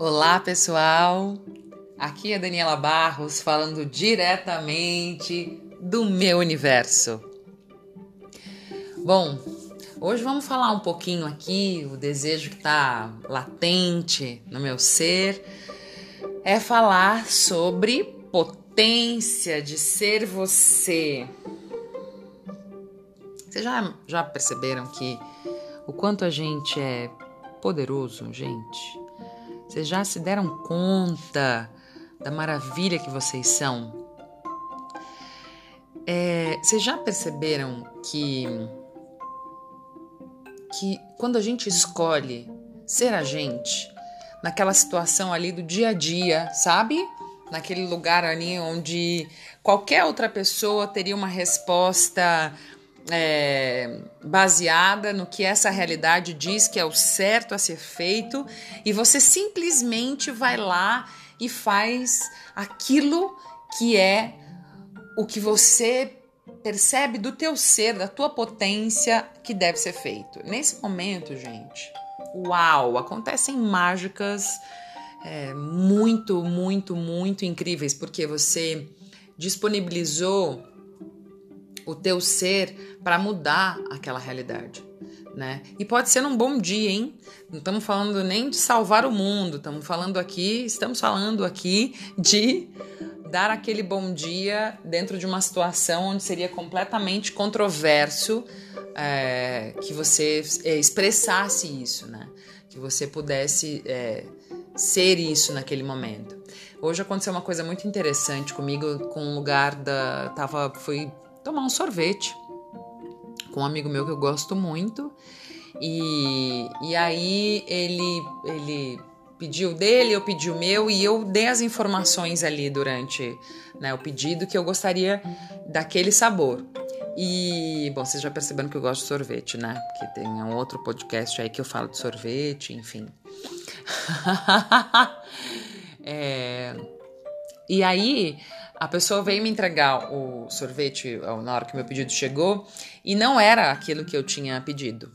Olá, pessoal. Aqui é Daniela Barros falando diretamente do meu universo. Bom, hoje vamos falar um pouquinho aqui, o desejo que está latente no meu ser é falar sobre potência de ser você. Vocês já, já perceberam que o quanto a gente é poderoso, gente? Vocês já se deram conta da maravilha que vocês são? É, vocês já perceberam que que quando a gente escolhe ser a gente, naquela situação ali do dia a dia, sabe? Naquele lugar ali onde qualquer outra pessoa teria uma resposta é, baseada no que essa realidade diz que é o certo a ser feito, e você simplesmente vai lá e faz aquilo que é o que você percebe do teu ser, da tua potência que deve ser feito. Nesse momento, gente, uau, acontecem mágicas é, muito, muito, muito incríveis, porque você disponibilizou o teu ser para mudar aquela realidade. Né? E pode ser num bom dia, hein? Não estamos falando nem de salvar o mundo, estamos falando aqui, estamos falando aqui de dar aquele bom dia dentro de uma situação onde seria completamente controverso é, que você é, expressasse isso, né? Que você pudesse é, ser isso naquele momento. Hoje aconteceu uma coisa muito interessante comigo com um lugar da tava fui tomar um sorvete com um amigo meu que eu gosto muito. E, e aí ele, ele pediu dele, eu pedi o meu e eu dei as informações ali durante né, o pedido que eu gostaria daquele sabor. E, bom, vocês já perceberam que eu gosto de sorvete, né? Porque tem um outro podcast aí que eu falo de sorvete, enfim. é... E aí, a pessoa veio me entregar o sorvete na hora que meu pedido chegou e não era aquilo que eu tinha pedido.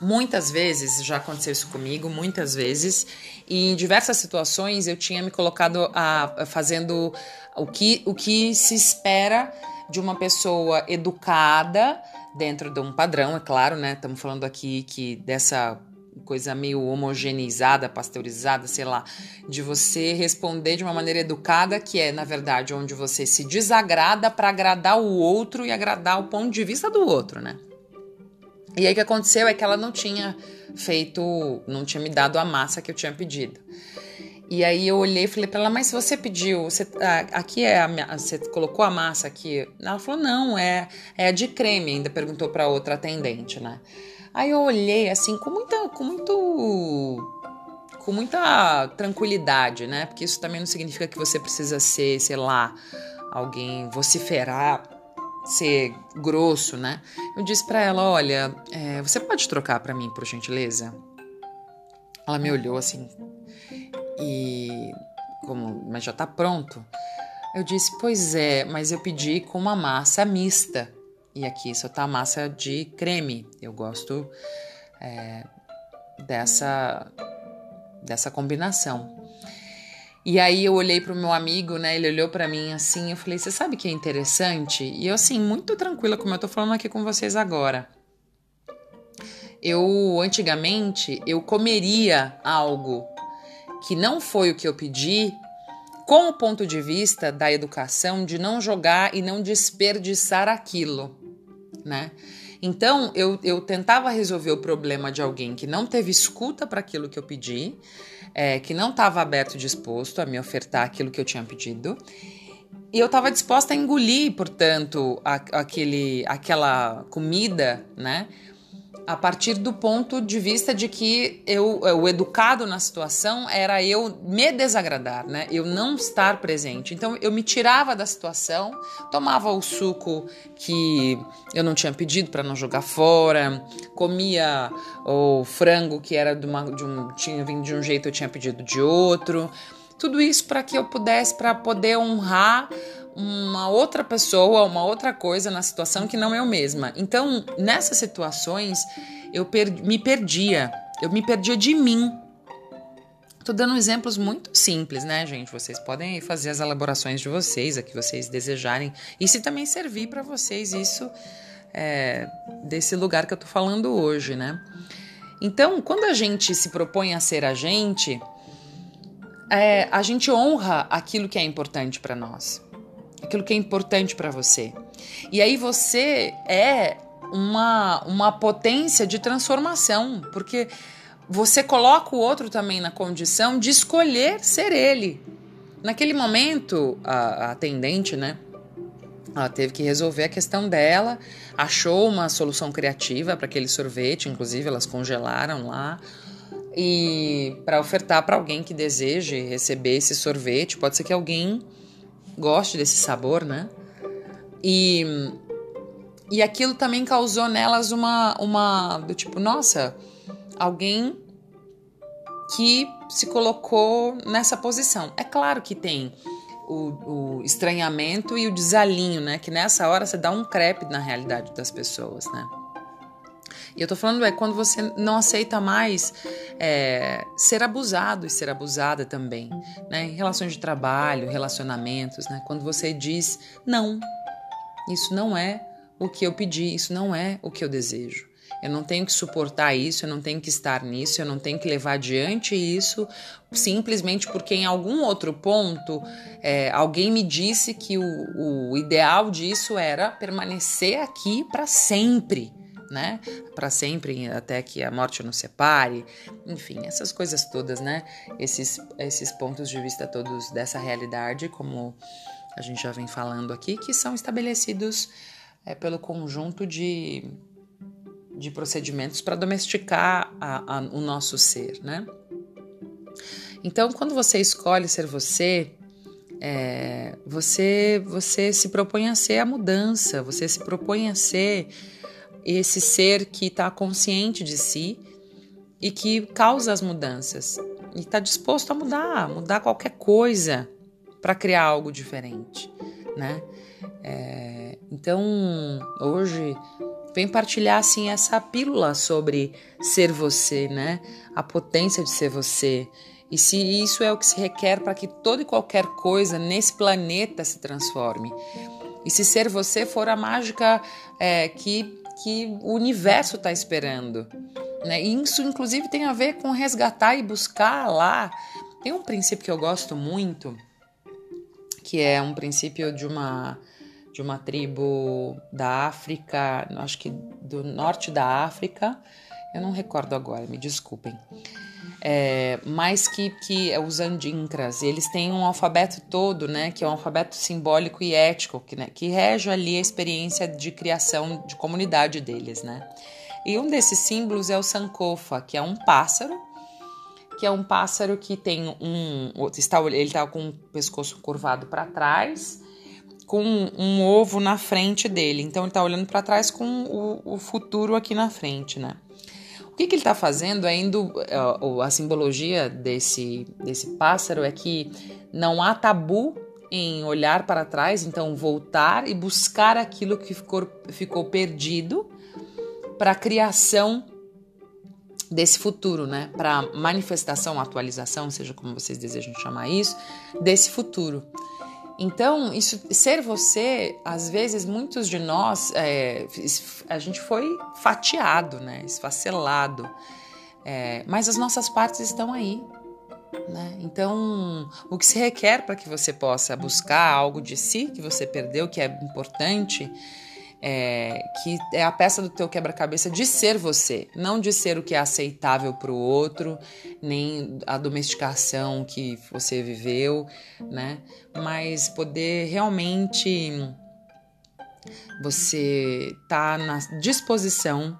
Muitas vezes já aconteceu isso comigo, muitas vezes, e em diversas situações eu tinha me colocado a, a fazendo o que, o que se espera de uma pessoa educada dentro de um padrão, é claro, né? Estamos falando aqui que dessa coisa meio homogeneizada, pasteurizada, sei lá, de você responder de uma maneira educada, que é, na verdade, onde você se desagrada para agradar o outro e agradar o ponto de vista do outro, né? E aí o que aconteceu é que ela não tinha feito, não tinha me dado a massa que eu tinha pedido. E aí eu olhei e falei para ela, mas se você pediu, você, aqui é a, você colocou a massa aqui? Ela falou, não, é, é a de creme, ainda perguntou para outra atendente, né? Aí eu olhei assim com muita, com muito, com muita tranquilidade, né? Porque isso também não significa que você precisa ser, sei lá, alguém vociferar, ser grosso, né? Eu disse para ela, olha, é, você pode trocar para mim, por gentileza? Ela me olhou assim e como, mas já tá pronto. Eu disse, pois é, mas eu pedi com uma massa mista. E aqui só tá massa de creme. Eu gosto é, dessa, dessa combinação. E aí eu olhei para o meu amigo, né? Ele olhou para mim assim, eu falei: "Você sabe que é interessante?" E eu assim, muito tranquila como eu tô falando aqui com vocês agora. Eu antigamente eu comeria algo que não foi o que eu pedi, com o ponto de vista da educação de não jogar e não desperdiçar aquilo né? Então eu, eu tentava resolver o problema de alguém que não teve escuta para aquilo que eu pedi, é, que não estava aberto e disposto a me ofertar aquilo que eu tinha pedido. E eu estava disposta a engolir, portanto, a, aquele, aquela comida, né? A partir do ponto de vista de que eu, o educado na situação era eu me desagradar, né? Eu não estar presente. Então eu me tirava da situação, tomava o suco que eu não tinha pedido para não jogar fora, comia o frango que era de, uma, de um tinha vindo de um jeito eu tinha pedido de outro. Tudo isso para que eu pudesse para poder honrar uma outra pessoa, uma outra coisa na situação que não eu mesma. Então, nessas situações, eu per me perdia, eu me perdia de mim. Tô dando exemplos muito simples, né, gente? Vocês podem fazer as elaborações de vocês, a que vocês desejarem. E se também servir para vocês isso é, desse lugar que eu tô falando hoje, né? Então, quando a gente se propõe a ser a gente, é, a gente honra aquilo que é importante para nós, aquilo que é importante para você. E aí você é uma, uma potência de transformação, porque você coloca o outro também na condição de escolher ser ele. Naquele momento, a, a atendente, né? Ela teve que resolver a questão dela, achou uma solução criativa para aquele sorvete, inclusive elas congelaram lá. E para ofertar para alguém que deseje receber esse sorvete, pode ser que alguém goste desse sabor, né? E, e aquilo também causou nelas uma, uma do tipo, nossa, alguém que se colocou nessa posição. É claro que tem o, o, estranhamento e o desalinho, né? Que nessa hora você dá um crepe na realidade das pessoas, né? E eu tô falando é quando você não aceita mais é, ser abusado e ser abusada também, né? Em relações de trabalho, relacionamentos, né? Quando você diz não, isso não é o que eu pedi, isso não é o que eu desejo. Eu não tenho que suportar isso, eu não tenho que estar nisso, eu não tenho que levar adiante isso simplesmente porque em algum outro ponto é, alguém me disse que o, o ideal disso era permanecer aqui para sempre. Né? Para sempre, até que a morte nos separe, enfim, essas coisas todas, né? Esses, esses pontos de vista todos dessa realidade, como a gente já vem falando aqui, que são estabelecidos é, pelo conjunto de de procedimentos para domesticar a, a, o nosso ser, né? Então, quando você escolhe ser você, é, você você se propõe a ser a mudança, você se propõe a ser esse ser que está consciente de si e que causa as mudanças e está disposto a mudar, mudar qualquer coisa para criar algo diferente, né? É, então, hoje vem partilhar assim essa pílula sobre ser você, né? A potência de ser você. E se isso é o que se requer para que toda e qualquer coisa nesse planeta se transforme. E se ser você for a mágica é, que, que o universo está esperando. Né? E isso, inclusive, tem a ver com resgatar e buscar lá. Tem um princípio que eu gosto muito, que é um princípio de uma de uma tribo da África, acho que do norte da África, eu não recordo agora, me desculpem. É, que, que é os andincras, eles têm um alfabeto todo, né, que é um alfabeto simbólico e ético, que, né, que rege ali a experiência de criação de comunidade deles, né. E um desses símbolos é o sankofa, que é um pássaro, que é um pássaro que tem um, está, ele está com o pescoço curvado para trás, com um ovo na frente dele. Então ele está olhando para trás com o, o, futuro aqui na frente, né? O que, que ele está fazendo é indo. A, a simbologia desse, desse pássaro é que não há tabu em olhar para trás, então voltar e buscar aquilo que ficou, ficou perdido para a criação desse futuro, né? Para manifestação, atualização, seja como vocês desejam chamar isso, desse futuro. Então, isso, ser você, às vezes, muitos de nós, é, a gente foi fatiado, né? Esfacelado. É, mas as nossas partes estão aí. Né? Então, o que se requer para que você possa buscar algo de si que você perdeu, que é importante, é, que é a peça do teu quebra-cabeça de ser você, não de ser o que é aceitável para o outro, nem a domesticação que você viveu, né? Mas poder realmente você tá na disposição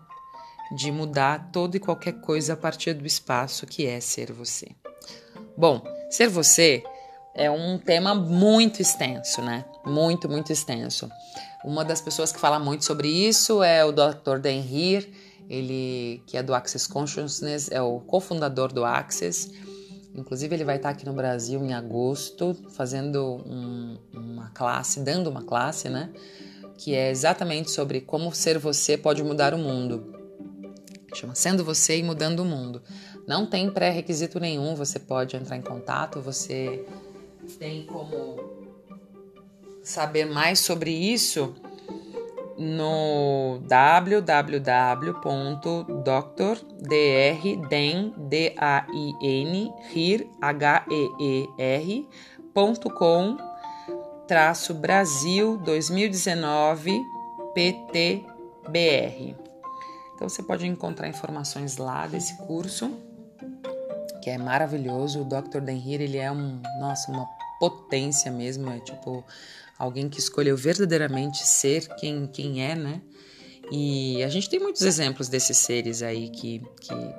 de mudar toda e qualquer coisa a partir do espaço que é ser você. Bom, ser você é um tema muito extenso, né? Muito, muito extenso. Uma das pessoas que fala muito sobre isso é o Dr. Dan Heer, ele que é do Access Consciousness, é o cofundador do Access. Inclusive ele vai estar aqui no Brasil em agosto fazendo um, uma classe, dando uma classe, né? Que é exatamente sobre como ser você pode mudar o mundo. Chama Sendo Você e Mudando o Mundo. Não tem pré-requisito nenhum, você pode entrar em contato, você tem como saber mais sobre isso no www.drdain.com traço Brasil 2019 PTBR. Então você pode encontrar informações lá desse curso, que é maravilhoso. O Dr. Denhir, ele é um, nossa, uma potência mesmo, é tipo alguém que escolheu verdadeiramente ser quem, quem é, né? E a gente tem muitos exemplos desses seres aí que, que,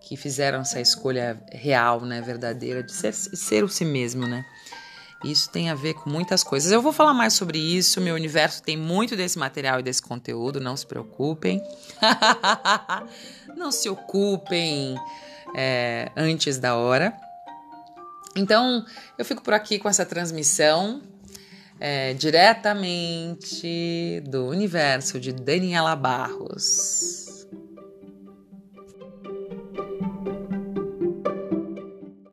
que fizeram essa escolha real, né, verdadeira, de ser, ser o si mesmo, né? Isso tem a ver com muitas coisas. Eu vou falar mais sobre isso. Meu universo tem muito desse material e desse conteúdo, não se preocupem. não se ocupem é, antes da hora. Então, eu fico por aqui com essa transmissão é, diretamente do universo de Daniela Barros.